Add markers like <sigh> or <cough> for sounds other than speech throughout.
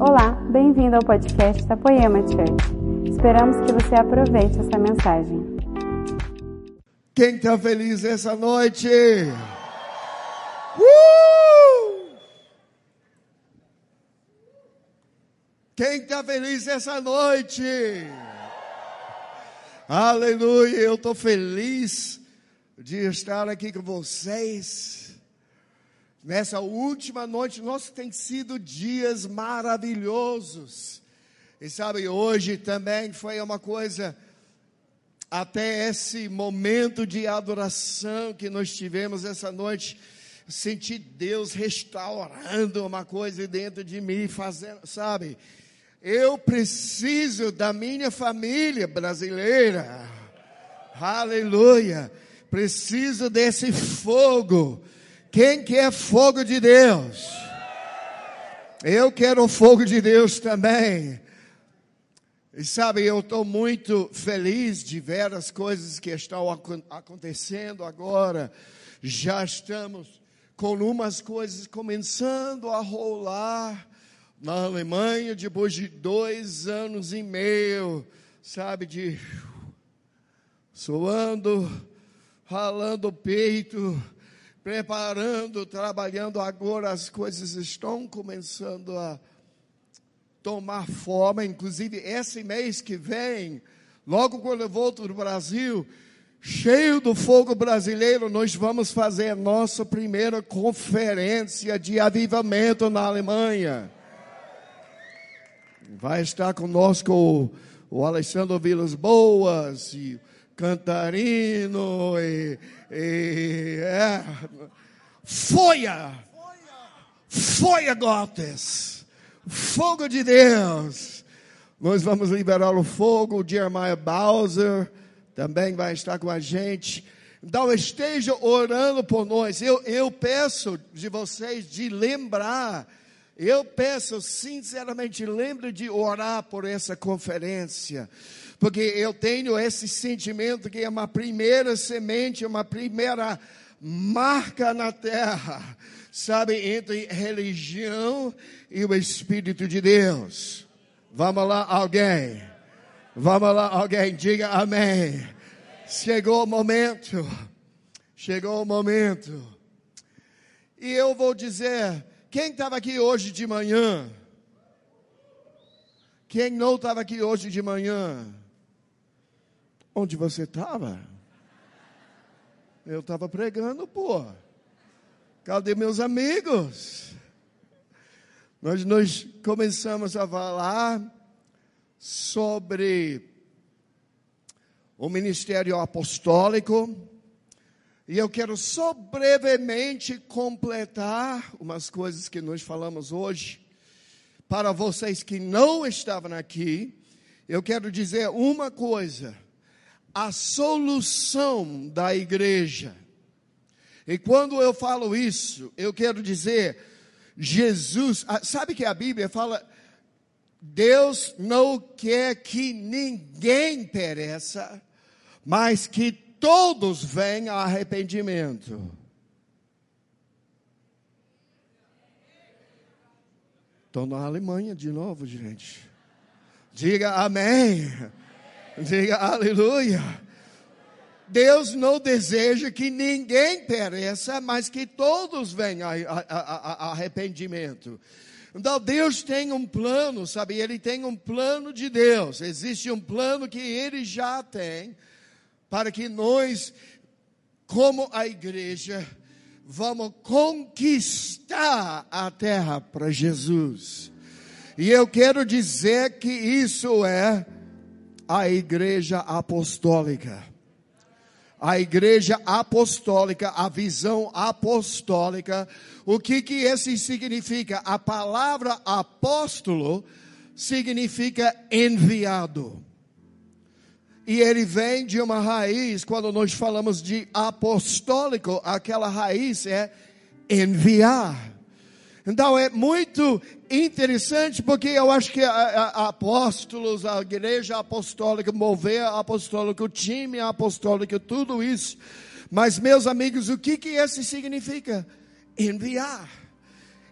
Olá, bem-vindo ao podcast da Poema Church. Esperamos que você aproveite essa mensagem. Quem está feliz essa noite? Uh! Quem está feliz essa noite? Aleluia, eu estou feliz de estar aqui com vocês. Nessa última noite, nós tem sido dias maravilhosos. E sabe, hoje também foi uma coisa, até esse momento de adoração que nós tivemos essa noite, senti Deus restaurando uma coisa dentro de mim, fazendo, sabe? Eu preciso da minha família brasileira. Aleluia. Preciso desse fogo. Quem quer fogo de Deus? Eu quero fogo de Deus também. E sabe, eu estou muito feliz de ver as coisas que estão acontecendo agora. Já estamos com umas coisas começando a rolar na Alemanha depois de dois anos e meio, sabe, de suando, ralando o peito, preparando, trabalhando agora, as coisas estão começando a tomar forma, inclusive esse mês que vem, logo quando eu volto do Brasil, cheio do fogo brasileiro, nós vamos fazer a nossa primeira conferência de avivamento na Alemanha. Vai estar conosco o, o Alexandre Vilas Boas e Cantarino e, e é, Foia, Foia Gotes, fogo de Deus. Nós vamos liberar o fogo. O Jeremiah Bowser também vai estar com a gente. Então esteja orando por nós. Eu, eu peço de vocês de lembrar eu peço sinceramente, lembre de orar por essa conferência, porque eu tenho esse sentimento que é uma primeira semente, uma primeira marca na terra, sabe, entre religião e o Espírito de Deus. Vamos lá, alguém. Vamos lá, alguém, diga amém. Chegou o momento. Chegou o momento. E eu vou dizer, quem estava aqui hoje de manhã? Quem não estava aqui hoje de manhã? Onde você estava? Eu estava pregando, pô. Cadê meus amigos? Nós, nós começamos a falar sobre o ministério apostólico e eu quero só brevemente completar umas coisas que nós falamos hoje. Para vocês que não estavam aqui, eu quero dizer uma coisa: a solução da igreja. E quando eu falo isso, eu quero dizer, Jesus, sabe que a Bíblia fala, Deus não quer que ninguém pereça, mas que todos vêm a arrependimento. Estou na Alemanha de novo, gente. Diga amém. Diga aleluia. Deus não deseja que ninguém pereça, mas que todos venham a, a, a, arrependimento. Então Deus tem um plano, sabe? Ele tem um plano de Deus. Existe um plano que Ele já tem para que nós, como a igreja, vamos conquistar a terra para Jesus. E eu quero dizer que isso é a igreja apostólica. A igreja apostólica, a visão apostólica. O que que esse significa? A palavra apóstolo significa enviado. E ele vem de uma raiz, quando nós falamos de apostólico, aquela raiz é enviar. Então é muito interessante porque eu acho que a, a, apóstolos, a igreja apostólica, mover apostólico, o time apostólico, tudo isso. Mas meus amigos, o que que isso significa? Enviar.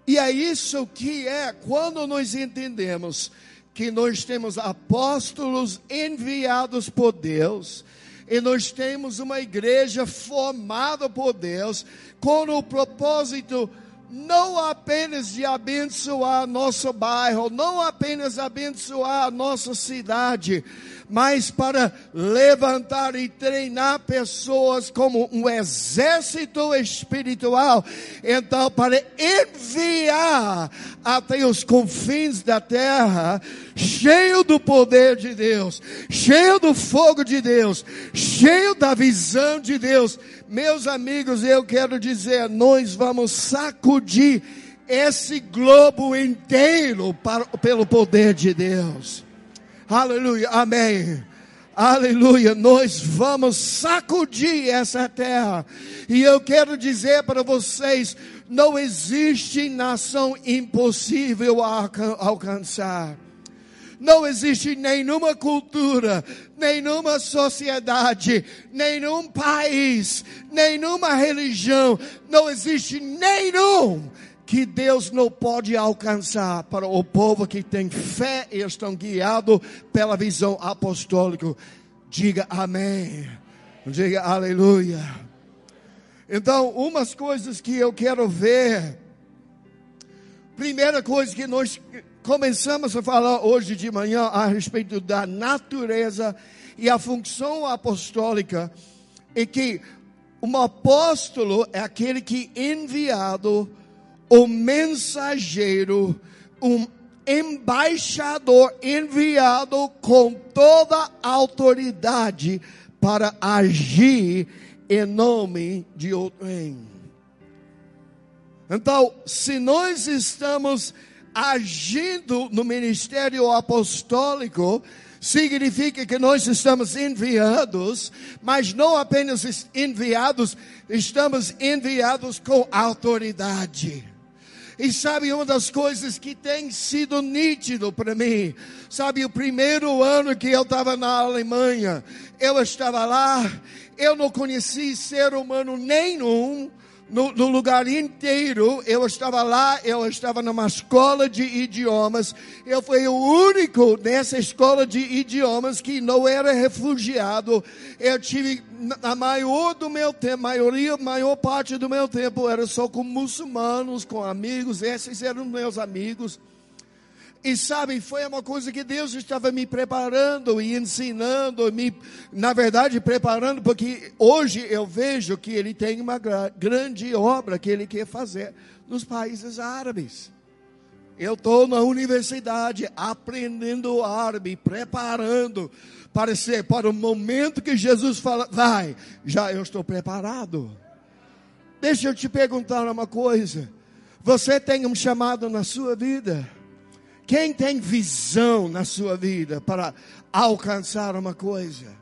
E é isso que é quando nós entendemos que nós temos apóstolos enviados por Deus, e nós temos uma igreja formada por Deus, com o propósito não apenas de abençoar nosso bairro, não apenas abençoar nossa cidade, mas para levantar e treinar pessoas como um exército espiritual. Então, para enviar até os confins da terra, cheio do poder de Deus, cheio do fogo de Deus, cheio da visão de Deus. Meus amigos, eu quero dizer, nós vamos sacudir esse globo inteiro para, pelo poder de Deus. Aleluia, amém. Aleluia, nós vamos sacudir essa terra. E eu quero dizer para vocês: não existe nação impossível a alcançar. Não existe nenhuma cultura, nenhuma sociedade, nenhum país, nenhuma religião, não existe nenhum que Deus não pode alcançar para o povo que tem fé e estão guiados pela visão apostólica. Diga amém. Diga aleluia. Então, umas coisas que eu quero ver. Primeira coisa que nós começamos a falar hoje de manhã a respeito da natureza e a função apostólica é que um apóstolo é aquele que enviado o mensageiro, um embaixador enviado com toda autoridade para agir em nome de outrem. Então, se nós estamos agindo no ministério apostólico, significa que nós estamos enviados, mas não apenas enviados, estamos enviados com autoridade. E sabe uma das coisas que tem sido nítido para mim? Sabe, o primeiro ano que eu estava na Alemanha, eu estava lá, eu não conheci ser humano nenhum, no, no, lugar inteiro. Eu estava lá, eu estava numa escola de idiomas. Eu fui o único nessa escola de idiomas que não era refugiado. Eu tive a maior do meu tempo, maioria, maior parte do meu tempo era só com muçulmanos, com amigos. Esses eram meus amigos. E sabe, foi uma coisa que Deus estava me preparando e ensinando, me, na verdade, preparando, porque hoje eu vejo que Ele tem uma grande obra que Ele quer fazer nos países árabes. Eu estou na universidade aprendendo árabe, preparando para ser para o momento que Jesus fala, vai, já eu estou preparado. Deixa eu te perguntar uma coisa. Você tem um chamado na sua vida? Quem tem visão na sua vida para alcançar uma coisa?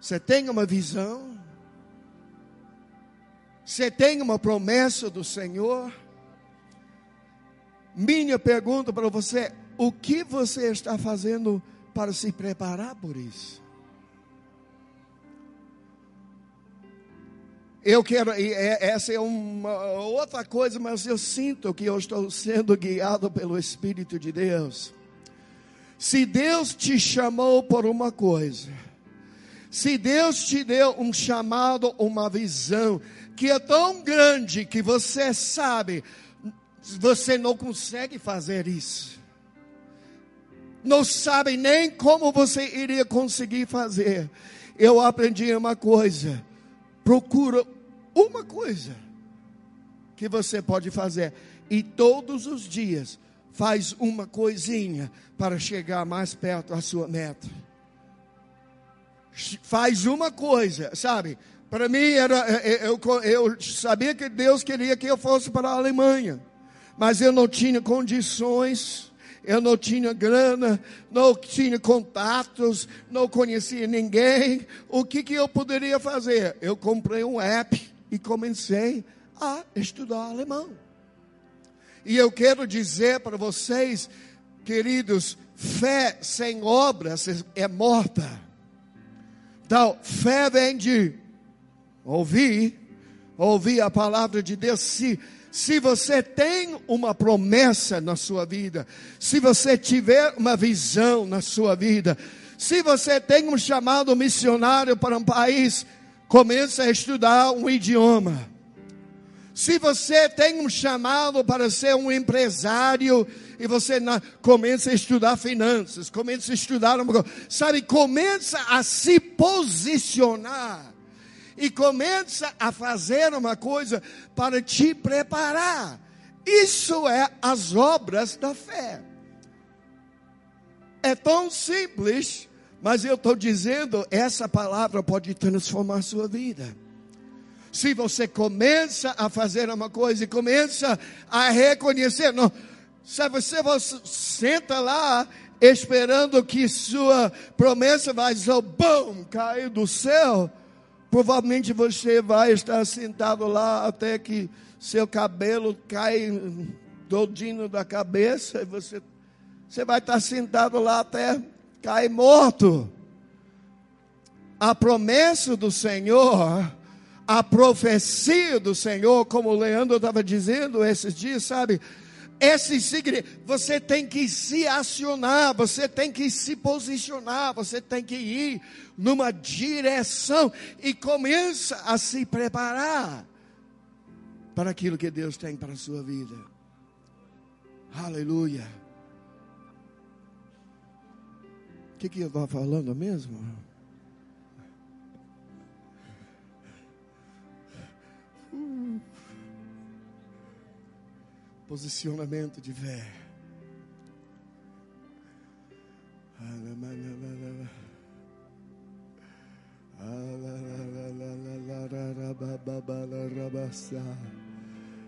Você tem uma visão? Você tem uma promessa do Senhor? Minha pergunta para você: o que você está fazendo para se preparar por isso? Eu quero, é, essa é uma outra coisa, mas eu sinto que eu estou sendo guiado pelo Espírito de Deus. Se Deus te chamou por uma coisa, se Deus te deu um chamado, uma visão, que é tão grande que você sabe, você não consegue fazer isso. Não sabe nem como você iria conseguir fazer. Eu aprendi uma coisa procura uma coisa que você pode fazer e todos os dias faz uma coisinha para chegar mais perto da sua meta. Faz uma coisa, sabe? Para mim era eu, eu sabia que Deus queria que eu fosse para a Alemanha, mas eu não tinha condições eu não tinha grana, não tinha contatos, não conhecia ninguém. O que, que eu poderia fazer? Eu comprei um app e comecei a estudar alemão. E eu quero dizer para vocês, queridos, fé sem obras é morta. Então, fé vem de ouvir, ouvir a palavra de Deus. Se, Se você tem uma promessa na sua vida, se você tiver uma visão na sua vida, se você tem um chamado missionário para um país, comece a estudar um idioma. Se você tem um chamado para ser um empresário e você na, começa a estudar finanças, começa a estudar uma coisa, sabe, começa a se posicionar e começa a fazer uma coisa para te preparar. Isso é as obras da fé. É tão simples, mas eu estou dizendo, essa palavra pode transformar a sua vida. Se você começa a fazer uma coisa e começa a reconhecer, não, se você, senta lá esperando que sua promessa vai só bom, cair do céu, provavelmente você vai estar sentado lá até que seu cabelo cai todinho da cabeça e você, você vai estar sentado lá até cair morto. A promessa do Senhor a profecia do Senhor, como o Leandro estava dizendo esses dias, sabe? Esse você tem que se acionar, você tem que se posicionar, você tem que ir numa direção e começa a se preparar para aquilo que Deus tem para a sua vida. Aleluia. Que, que eu estava falando mesmo? Posicionamento de fé.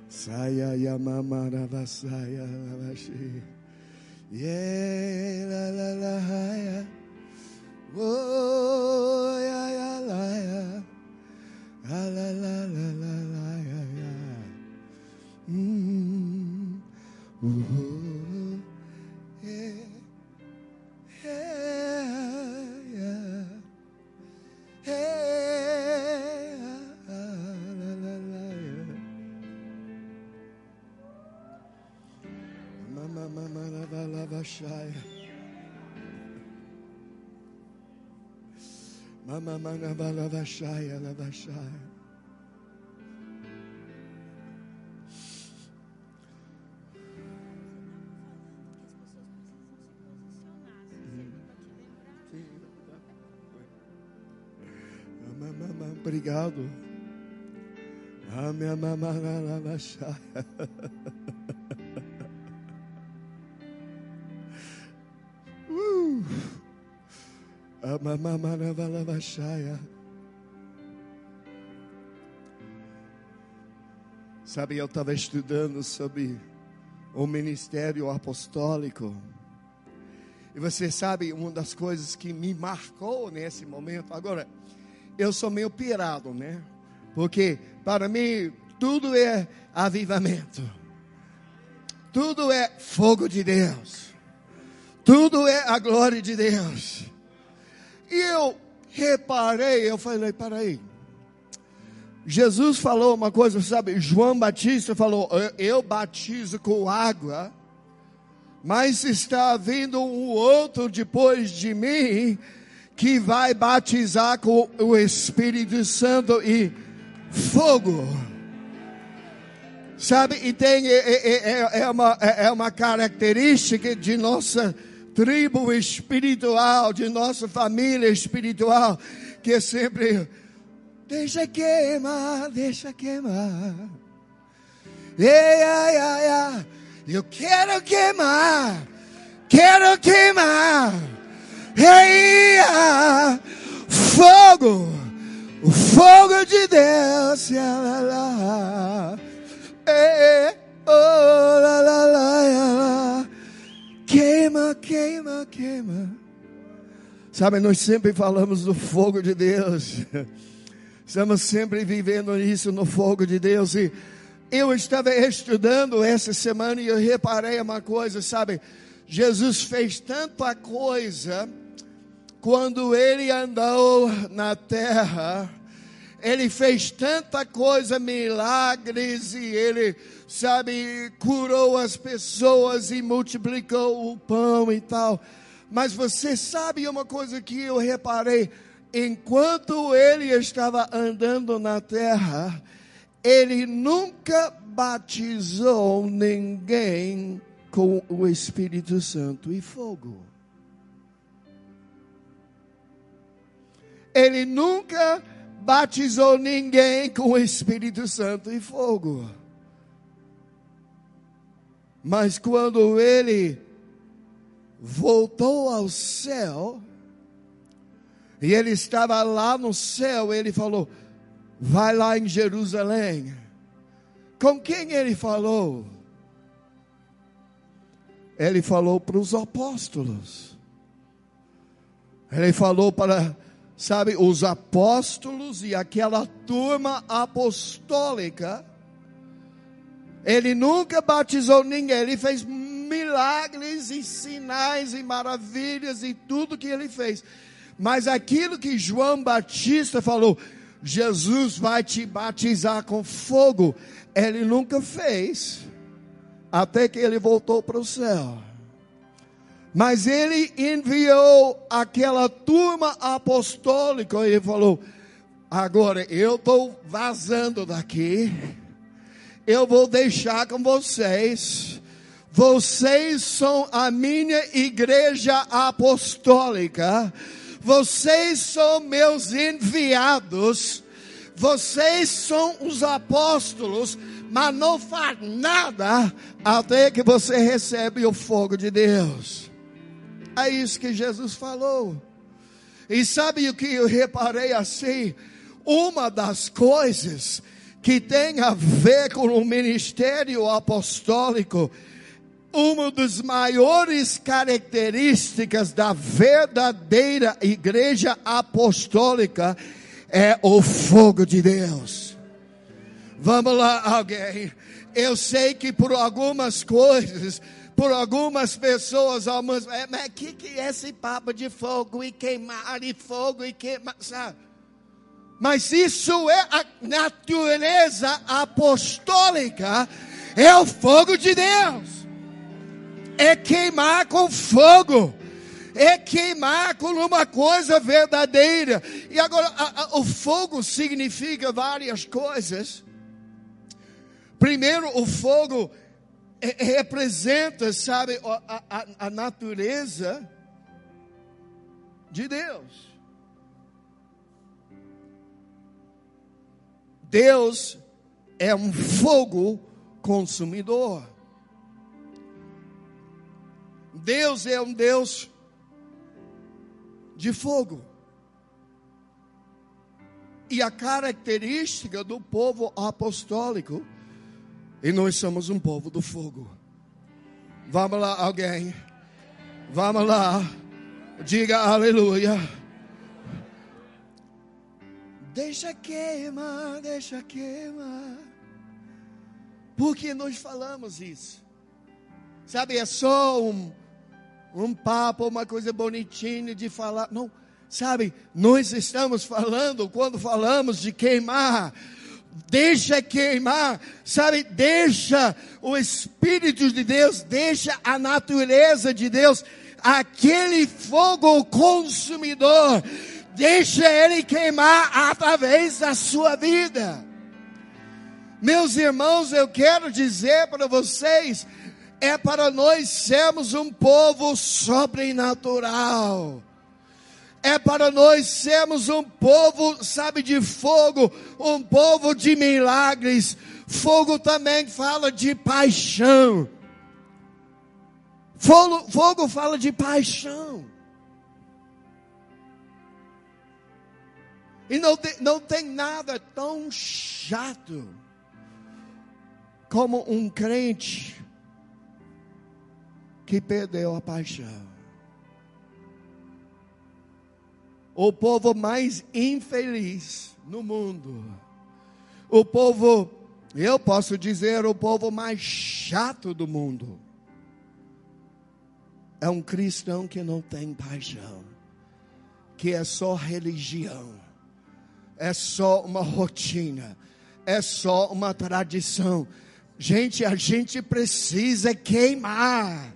Saia yamamara vasaya lavashi. Yeah, la la la ya. Oh, ya ya la ya. La la la la la la ya ya. Mm. Ooh, Obrigado. Amém, mama, lava shaya. Uh. Sabe, eu estava estudando sobre o ministério apostólico. E você sabe, uma das coisas que me marcou nesse momento. Agora, eu sou meio pirado, né? Porque para mim tudo é avivamento. Tudo é fogo de Deus. Tudo é a glória de Deus. E eu reparei, eu falei, peraí. Jesus falou uma coisa, sabe? João Batista falou: Eu, batizo com água, mas está vindo um outro depois de mim que vai batizar com o Espírito Santo e fogo. Sabe, e tem, é, é, é, uma, é uma característica de nossa tribo espiritual, de nossa família espiritual, que sempre deixa queimar, deixa queimar. Ei, ai, ai, ai, eu quero queimar, quero queimar. Ei, fogo, o fogo de Deus. Ei, oh, lá, lá, lá. Queima, queima, queima. Sabe, nós sempre falamos do fogo de Deus. Estamos sempre vivendo isso no fogo de Deus. E eu estava estudando essa semana e eu reparei uma coisa, sabe? Jesus fez tanta coisa quando ele andou na terra. ele fez tanta coisa, milagres, e ele, sabe, curou as pessoas e multiplicou o pão e tal. Mas você sabe uma coisa que eu reparei? Enquanto ele estava andando na terra, ele nunca batizou ninguém com o Espírito Santo e fogo. Ele nunca batizou ninguém com o Espírito Santo e fogo. Mas quando ele voltou ao céu, e ele estava lá no céu, ele falou: Vai lá em Jerusalém. Com quem ele falou? Ele falou para os apóstolos. Ele falou para sabe, os apóstolos e aquela turma apostólica. Ele nunca batizou ninguém, ele fez milagres e sinais e maravilhas e tudo que ele fez. Mas aquilo que João Batista falou, Jesus vai te batizar com fogo, ele nunca fez, até que ele voltou para o céu. Mas ele enviou aquela turma apostólica e falou: agora eu estou vazando daqui, eu vou deixar com vocês. Vocês são a minha igreja apostólica, vocês são meus enviados, vocês são os apóstolos, mas não faz nada até que você recebe o fogo de Deus. É isso que Jesus falou. E sabe o que eu reparei assim? Uma das coisas que tem a ver com o ministério apostólico, uma das maiores características da verdadeira igreja apostólica é o fogo de Deus. Vamos lá, alguém. Eu sei que por algumas coisas por algumas pessoas, algumas, é, mas o que, que é esse papo de fogo e queimar e fogo e queimar, sabe? Mas isso é a natureza apostólica, é o fogo de Deus. É queimar com fogo. É queimar com uma coisa verdadeira. E agora, a, a, o fogo significa várias coisas. Primeiro, o fogo é, representa, sabe, a, a, a natureza de Deus. Deus é um fogo consumidor. Deus é um Deus de fogo. E a característica do povo apostólico e nós somos um povo do fogo. Vamos lá, alguém. Vamos lá. Diga aleluia. Deixa queimar, deixa queimar. Porque nós falamos isso. Sabe, é só um, um papo, uma coisa bonitinha de falar. Não, sabe, nós estamos falando, quando falamos de queimar, deixa queimar, sabe? Deixa o Espírito de Deus, deixa a natureza de Deus, aquele fogo consumidor, deixa ele queimar através da sua vida. Meus irmãos, eu quero dizer para vocês, é para nós sermos um povo sobrenatural é para nós sermos um povo, sabe, de fogo, um povo de milagres. Fogo também fala de paixão. Fogo, fogo fala de paixão. E não tem, não tem nada tão chato como um crente que perdeu a paixão. o povo mais infeliz no mundo, o povo, eu posso dizer, o povo mais chato do mundo, é um cristão que não tem paixão, que é só religião, é só uma rotina, é só uma tradição. Gente, a gente precisa queimar,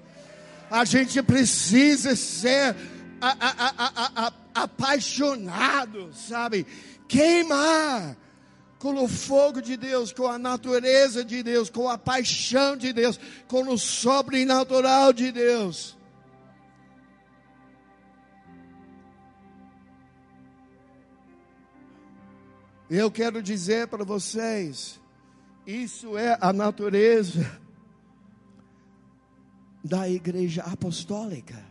a gente precisa ser a, a, a, apaixonado, sabe? Queimar com o fogo de Deus, com a natureza de Deus, com a paixão de Deus, com o sobrenatural de Deus. Eu quero dizer para vocês, isso é a natureza da igreja apostólica.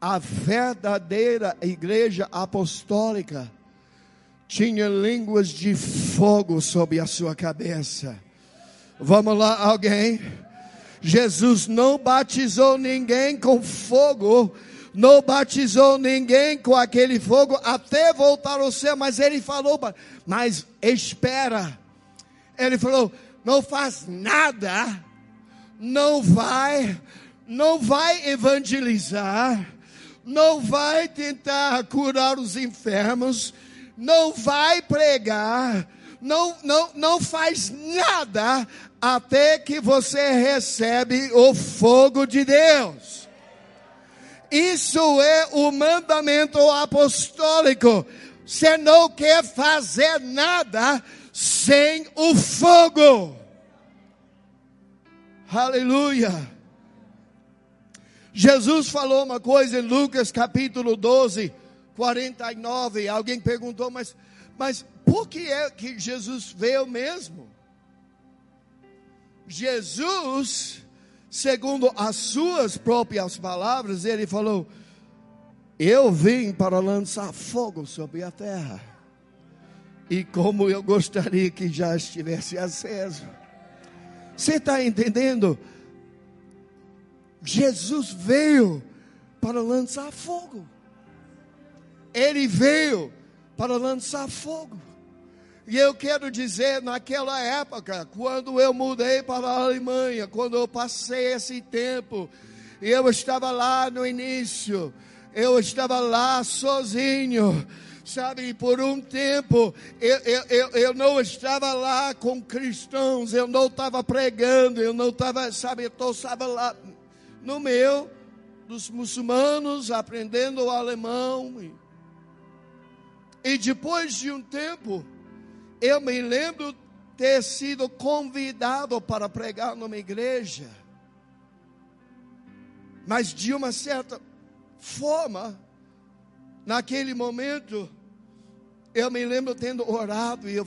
A verdadeira igreja apostólica tinha línguas de fogo sobre a sua cabeça. Vamos lá, alguém? Jesus não batizou ninguém com fogo, não batizou ninguém com aquele fogo até voltar ao céu, mas ele falou, mas espera. Ele falou: não faz nada, não vai, não vai evangelizar, não vai tentar curar os enfermos, não vai pregar, não, não, não faz nada até que você recebe o fogo de Deus. Isso é o mandamento apostólico. Você não quer fazer nada sem o fogo. Aleluia. Jesus falou uma coisa em Lucas capítulo 12, 49, alguém perguntou, mas, mas por que é que Jesus veio mesmo? Jesus, segundo as suas próprias palavras, ele falou: Eu vim para lançar fogo sobre a terra. E como eu gostaria que já estivesse aceso. Você está entendendo? Jesus veio para lançar fogo. Ele veio para lançar fogo. E eu quero dizer, naquela época, quando eu mudei para a Alemanha, quando eu passei esse tempo, eu estava lá no início, eu estava lá sozinho, sabe, por um tempo eu, eu, eu, eu não estava lá com cristãos, eu não estava pregando, eu não estava, sabe, eu estava lá no meio dos muçulmanos, aprendendo o alemão. E depois de um tempo, eu me lembro ter sido convidado para pregar numa igreja. Mas de uma certa forma, naquele momento, eu me lembro tendo orado e eu,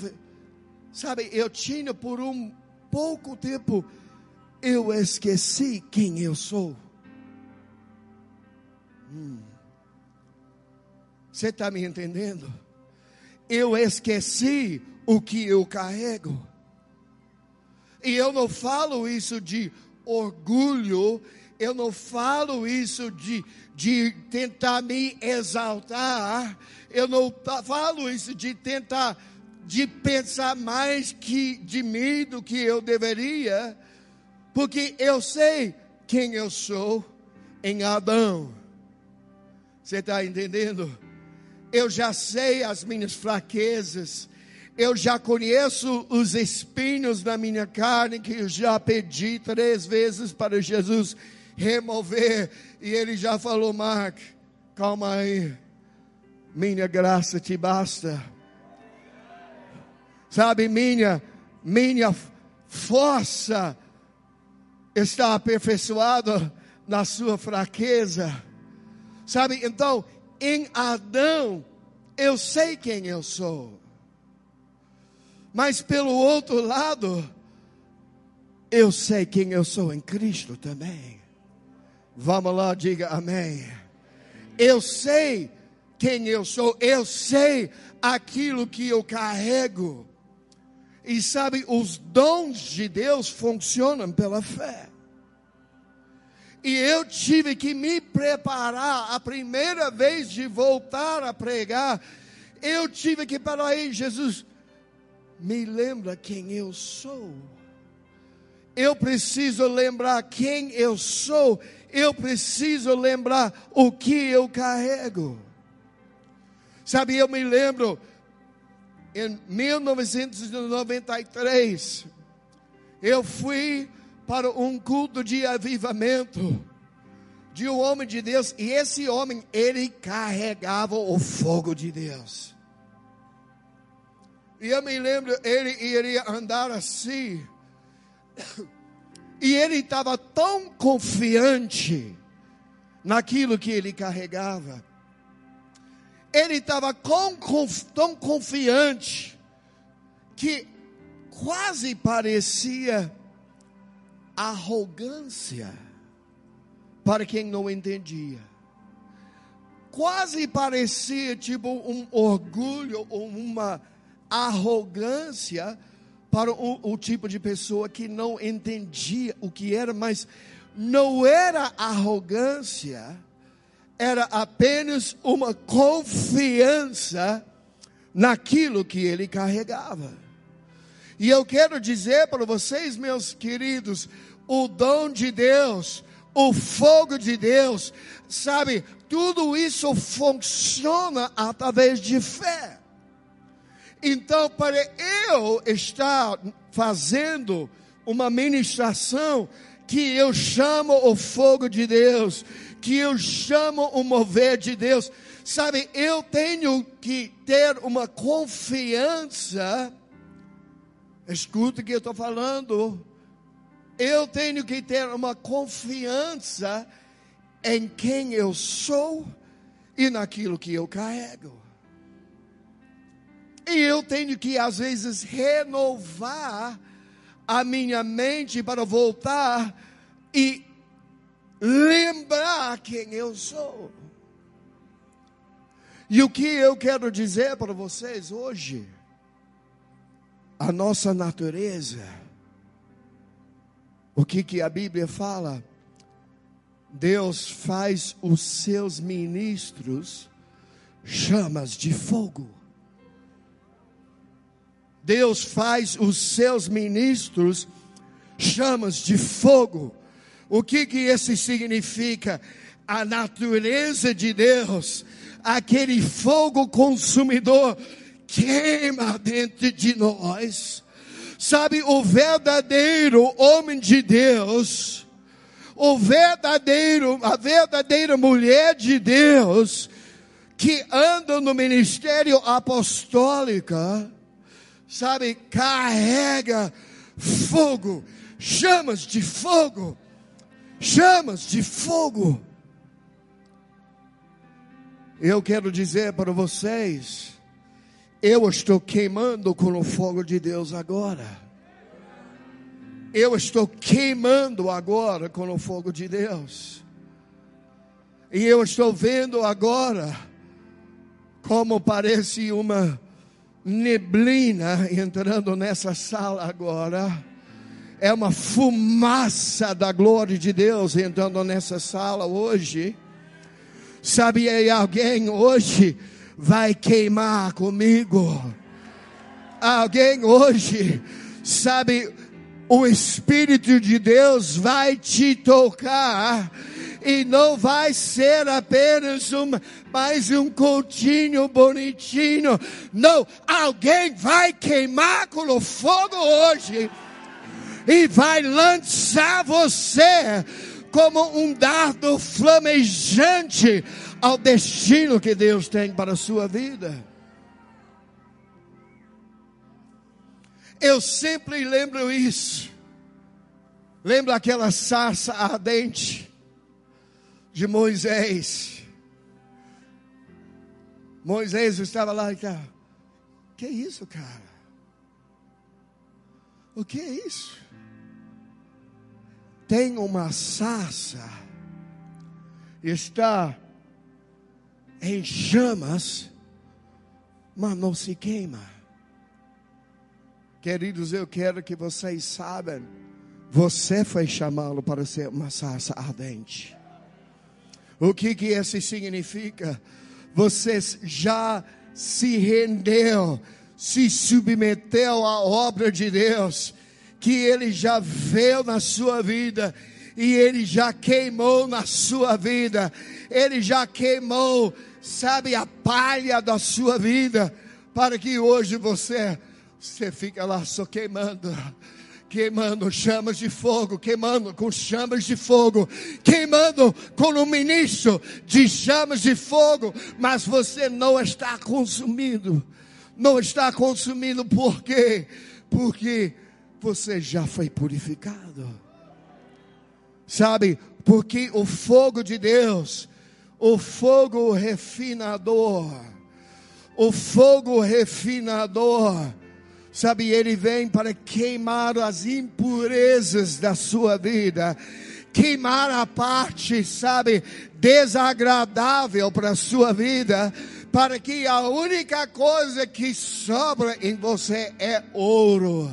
sabe, eu tinha por um pouco tempo, eu esqueci quem eu sou. Hum. Você está me entendendo? eu esqueci o que eu carrego. E eu não falo isso de orgulho, eu não falo isso de, de tentar me exaltar, eu não falo isso de tentar, de pensar mais que de mim do que eu deveria, porque eu sei quem eu sou em Adão. Você está entendendo? eu já sei as minhas fraquezas, eu já conheço os espinhos da minha carne que eu já pedi três vezes para Jesus remover, e ele já falou: Mark, calma aí, minha graça te basta. Sabe, minha, minha força está aperfeiçoada na sua fraqueza. Sabe, então em Adão, eu sei quem eu sou. Mas pelo outro lado, eu sei quem eu sou em Cristo também. Vamos lá, diga amém. Eu sei quem eu sou, eu sei aquilo que eu carrego. E sabe, os dons de Deus funcionam pela fé. E eu tive que me preparar a primeira vez de voltar a pregar. Eu tive que parar aí, Jesus, me lembra quem eu sou. Eu preciso lembrar quem eu sou. Eu preciso lembrar o que eu carrego. Sabe, eu me lembro em 1993, eu fui para um culto de avivamento de um homem de Deus, e esse homem, ele carregava o fogo de Deus. E eu me lembro, ele iria andar assim, e ele estava tão confiante naquilo que ele carregava, ele estava tão confiante, que quase parecia arrogância para quem não entendia. Quase parecia tipo um orgulho ou uma arrogância para o, o, tipo de pessoa que não entendia o que era, mas não era arrogância, era apenas uma confiança naquilo que ele carregava. E eu quero dizer para vocês, meus queridos, o dom de Deus o fogo de Deus, sabe? Tudo isso funciona através de fé. Então, para eu estar fazendo uma ministração que eu chamo o fogo de Deus, que eu chamo o mover de Deus, sabe? Eu tenho que ter uma confiança. Escuta o que eu estou falando eu tenho que ter uma confiança em quem eu sou e naquilo que eu carrego. E eu tenho que, às vezes, renovar a minha mente para voltar e lembrar quem eu sou. E o que eu quero dizer para vocês hoje? A nossa natureza o que, que a Bíblia fala? Deus faz os seus ministros chamas de fogo. Deus faz os seus ministros chamas de fogo. O que que isso significa? A natureza de Deus, aquele fogo consumidor queima dentro de nós Sabe, o verdadeiro homem de Deus, o verdadeiro, a verdadeira mulher de Deus, que anda no ministério apostólico, sabe, carrega fogo, chamas de fogo, chamas de fogo. Eu quero dizer para vocês, eu estou queimando com o fogo de Deus agora. Eu estou queimando agora com o fogo de Deus. E eu estou vendo agora como parece uma neblina entrando nessa sala agora. É uma fumaça da glória de Deus entrando nessa sala hoje. Sabe, aí alguém hoje vai queimar comigo. Alguém hoje sabe, o Espírito de Deus vai te tocar e não vai ser apenas um, mais um continho bonitinho. Não, alguém vai queimar com fogo hoje e vai lançar você como um dardo flamejante ao destino que Deus tem para a sua vida. Eu sempre lembro isso. Lembro aquela sarça ardente de Moisés. Moisés estava lá e estava, que isso, cara? O que é isso? Tem uma sarça, está em chamas, mas não se queima. Queridos, eu quero que vocês saibam, você foi chamado para ser uma sarça ardente. O que que isso significa? Você já se rendeu, se submeteu à obra de Deus, que Ele já veio na sua vida e Ele já queimou na sua vida, Ele já queimou sabe, a palha da sua vida, para que hoje você, você fica lá só queimando queimando chamas de fogo, queimando com chamas de fogo, queimando com um ministro de chamas de fogo, mas você não está consumindo, não está consumindo por quê? Porque você já foi purificado. Sabe, porque o fogo de Deus, o fogo refinador, o fogo refinador, Sabe, ele vem para queimar as impurezas da sua vida, queimar a parte, sabe, desagradável para a sua vida, para que a única coisa que sobra em você é ouro,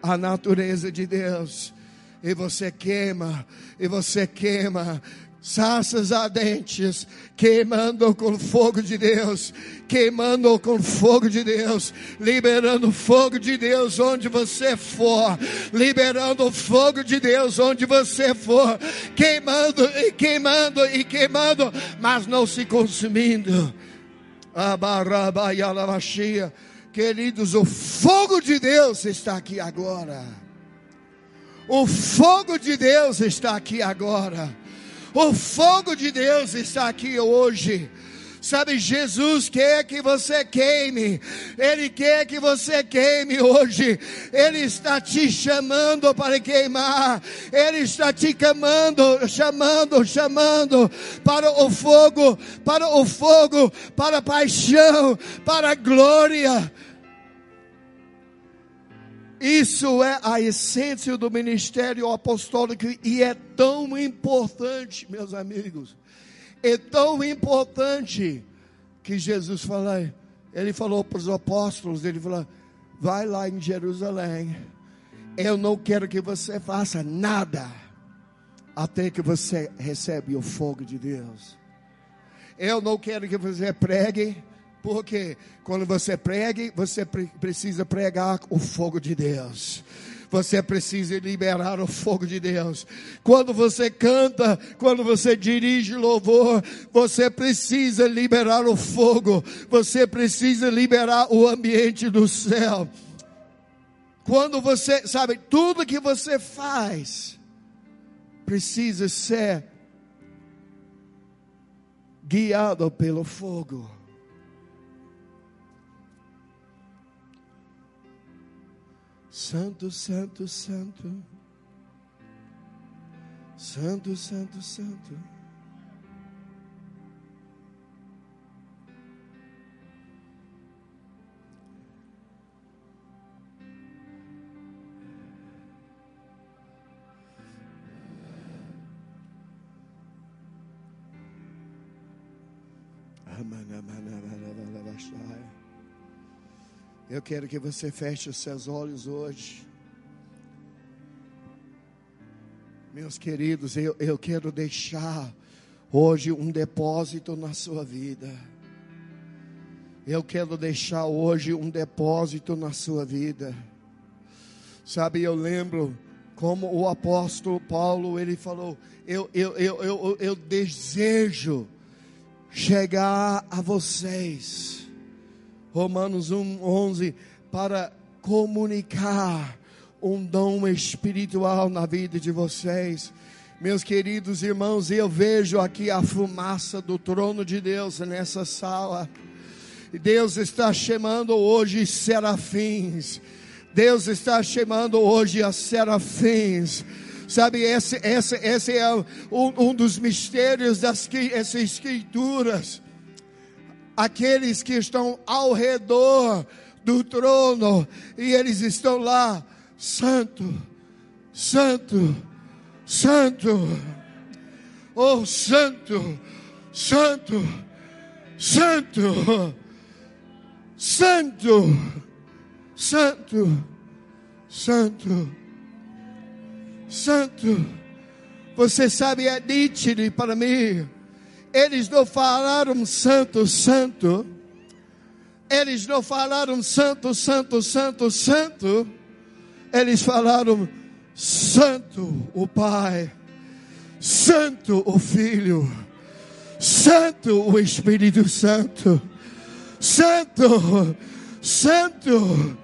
a natureza de Deus. E você queima, e você queima, sarças ardentes, queimando com fogo de Deus, queimando com fogo de Deus, liberando fogo de Deus onde você for, liberando fogo de Deus onde você for, queimando e queimando e queimando, mas não se consumindo. Queridos, o fogo de Deus está aqui agora. O fogo de Deus está aqui agora. O fogo de Deus está aqui hoje. Sabe, Jesus quer que você queime, Ele quer que você queime hoje, Ele está te chamando para queimar, Ele está te chamando, chamando, chamando para o fogo, para o fogo, para a paixão, para a glória. Isso é a essência do ministério apostólico e é tão importante, meus amigos. É tão importante que Jesus falou, ele falou para os apóstolos, ele falou: "Vai lá em Jerusalém. Eu não quero que você faça nada até que você recebe o fogo de Deus. Eu não quero que você pregue porque quando você prega, você precisa pregar o fogo de Deus. Você precisa liberar o fogo de Deus. Quando você canta, quando você dirige louvor, você precisa liberar o fogo. Você precisa liberar o ambiente do céu. Quando você, sabe, tudo que você faz precisa ser guiado pelo fogo. Santo, Santo, Santo. Santo, Santo, Santo. Amana, amana, amana, amana, eu quero que você feche os seus olhos hoje. Meus queridos, eu, eu quero deixar hoje um depósito na sua vida. Eu quero deixar hoje um depósito na sua vida. Sabe, eu lembro como o apóstolo Paulo, ele falou: Eu, eu, eu, eu, eu desejo chegar a vocês Romanos 1, 11, para comunicar um dom espiritual na vida de vocês. Meus queridos irmãos, eu vejo aqui a fumaça do trono de Deus nessa sala. Deus está chamando hoje serafins. Deus está chamando hoje a serafins. Sabe, esse, esse, esse é um, um dos mistérios das essas escrituras aqueles que estão ao redor do trono e eles estão lá, santo, santo, santo, oh santo, santo, santo, santo, santo, santo, santo. Você sabe, é nítido para mim eles não falaram santo, santo. Eles não falaram santo, santo, santo, santo. Eles falaram santo o Pai, santo o Filho, santo o Espírito Santo, Santo, Santo,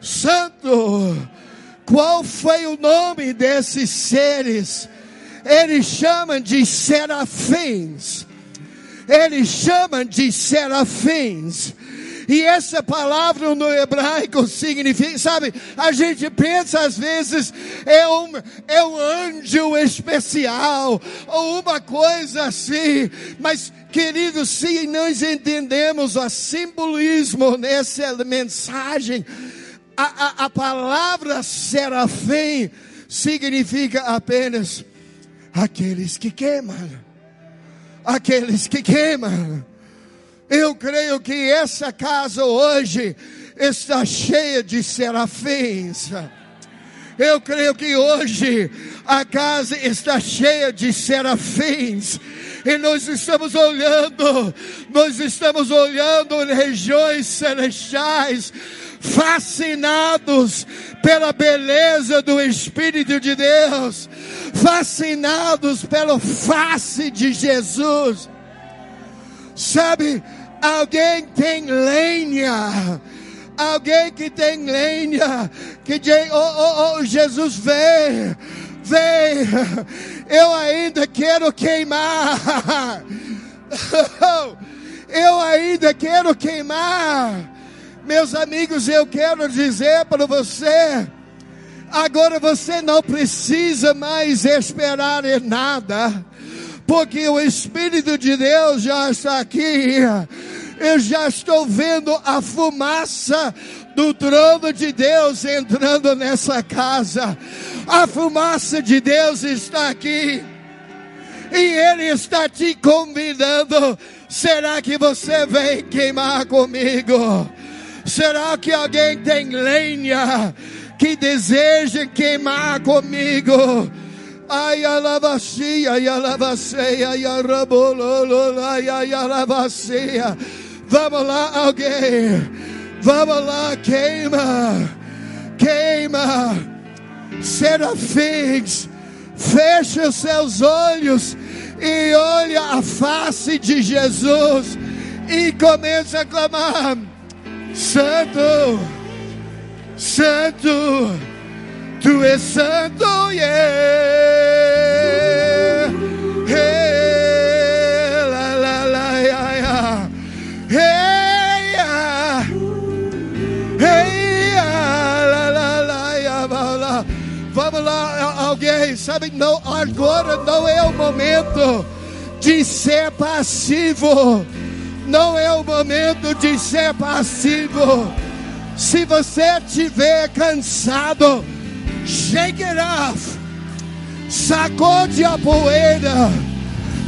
Santo. Qual foi o nome desses seres? Eles chamam de serafins. Eles chamam de serafins. E essa palavra no hebraico significa, sabe, a gente pensa às vezes é um, é um anjo especial, ou uma coisa assim, mas queridos, se nós entendemos o simbolismo nessa mensagem, a, a, a palavra serafim significa apenas aqueles que queimam. Aqueles que queimam. Eu creio que essa casa hoje está cheia de serafins. Eu creio que hoje a casa está cheia de serafins. E nós estamos olhando, nós estamos olhando regiões celestiais fascinados pela beleza do Espírito de Deus, fascinados pelo face de Jesus. Sabe, alguém tem lenha, alguém que tem lenha, que diz: oh, oh, oh, Jesus vem, vem, eu ainda quero queimar, <laughs> eu ainda quero queimar. Meus amigos, eu quero dizer para você, agora você não precisa mais esperar em nada, porque o Espírito de Deus já está aqui. Eu já estou vendo a fumaça do trono de Deus entrando nessa casa. A fumaça de Deus está aqui. E Ele está te convidando. Será que você vem queimar comigo? Será que alguém tem lenha que deseja queimar comigo? Ai, alavacia, ai, alavaceia, ai, arabololo, ai, alavacia. Vamos lá, alguém. Vamos lá, queima. Queima. Serafins, feche os seus olhos e olha a face de Jesus e comece a clamar. Santo, Santo, Tu és santo, yeah. Hey, la, la, la, yeah, yeah. Hey, yeah. Hey, yeah, la, la, la, yeah, la. Vamos lá, alguém, sabe, não, agora não é o momento de ser passivo não é o momento de ser passivo. Se você estiver cansado, shake it off. Sacode a poeira.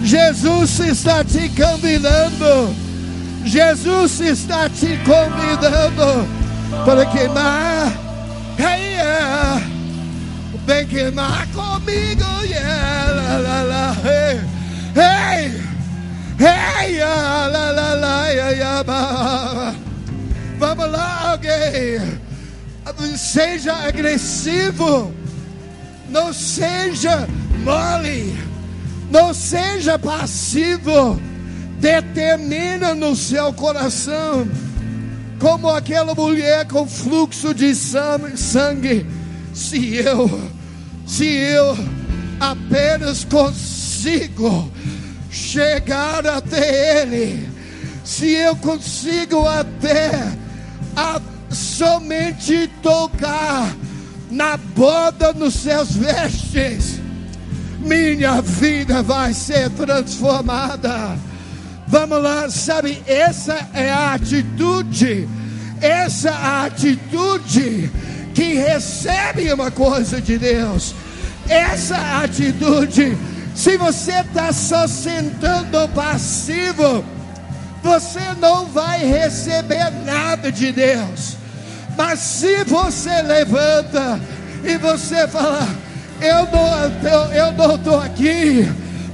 Jesus está te convidando. Jesus está te convidando para queimar. Hey, yeah. Vem queimar comigo. Yeah, la, la, la. Hey, hey. Hey, la, la, la, ya, ya, Vamos lá, alguém. Seja agressivo. Não seja mole. Não seja passivo. Determina no seu coração. Como aquela mulher com fluxo de sangue. Se eu, se eu apenas consigo chegar até Ele, se eu consigo até a, somente tocar na boda nos seus vestes, minha vida vai ser transformada. Vamos lá, sabe, essa é a atitude, essa é a atitude que recebe uma coisa de Deus, essa atitude se você está só sentando passivo, você não vai receber nada de Deus. Mas se você levanta e você fala, eu não, estou aqui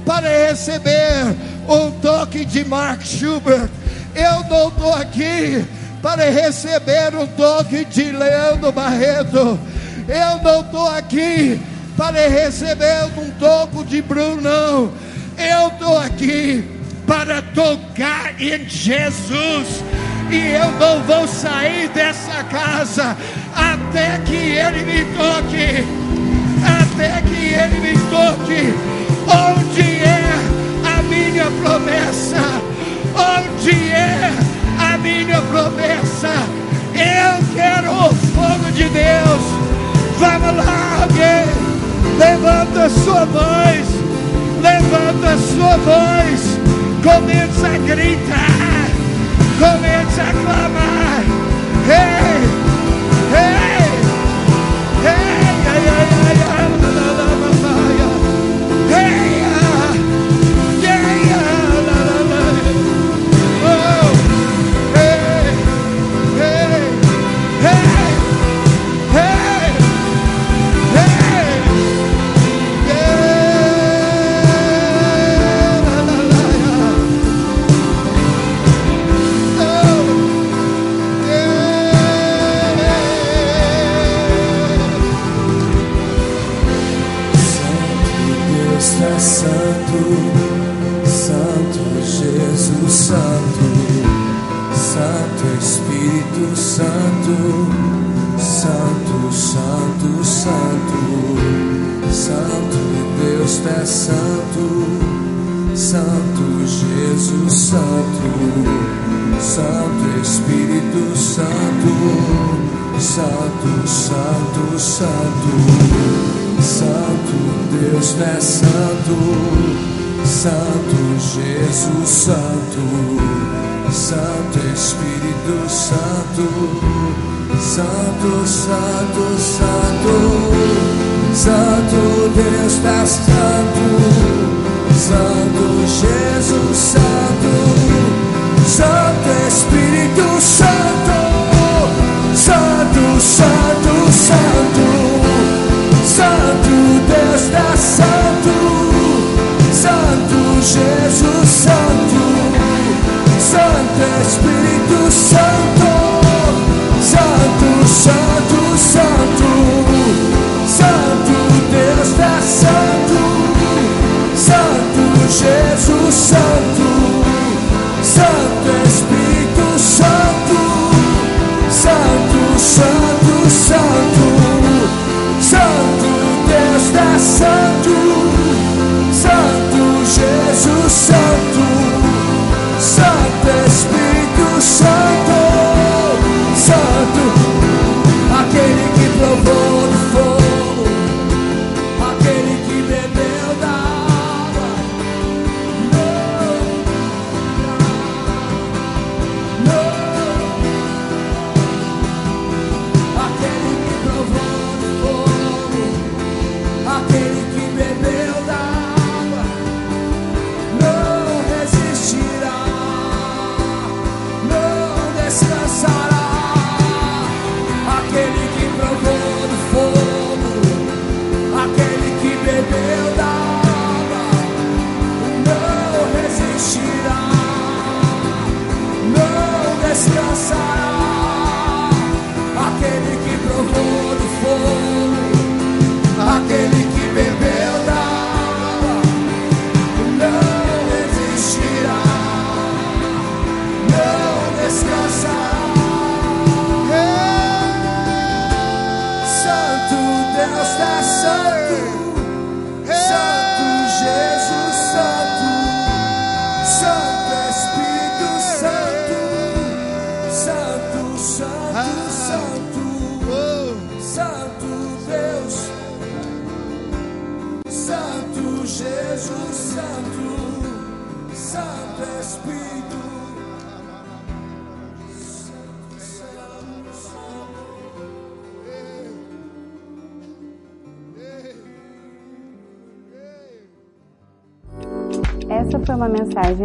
para receber um toque de Mark Schubert, eu não estou aqui para receber um toque de Leandro Barreto, eu não estou aqui para receber um toco de Bruno. Eu estou aqui para tocar em Jesus. E eu não vou sair dessa casa até que Ele me toque. Até que Ele me toque. Onde é a minha promessa? Onde é a minha promessa? Eu quero o fogo de Deus. Vamos lá, alguém. Levanta sua voz. Levanta sua voz. Começa a gritar, começa a clamar. Santo, Santo, Santo, Santo, Santo, Santo Deus está santo, Santo Jesus. Santo. Espírito Santo.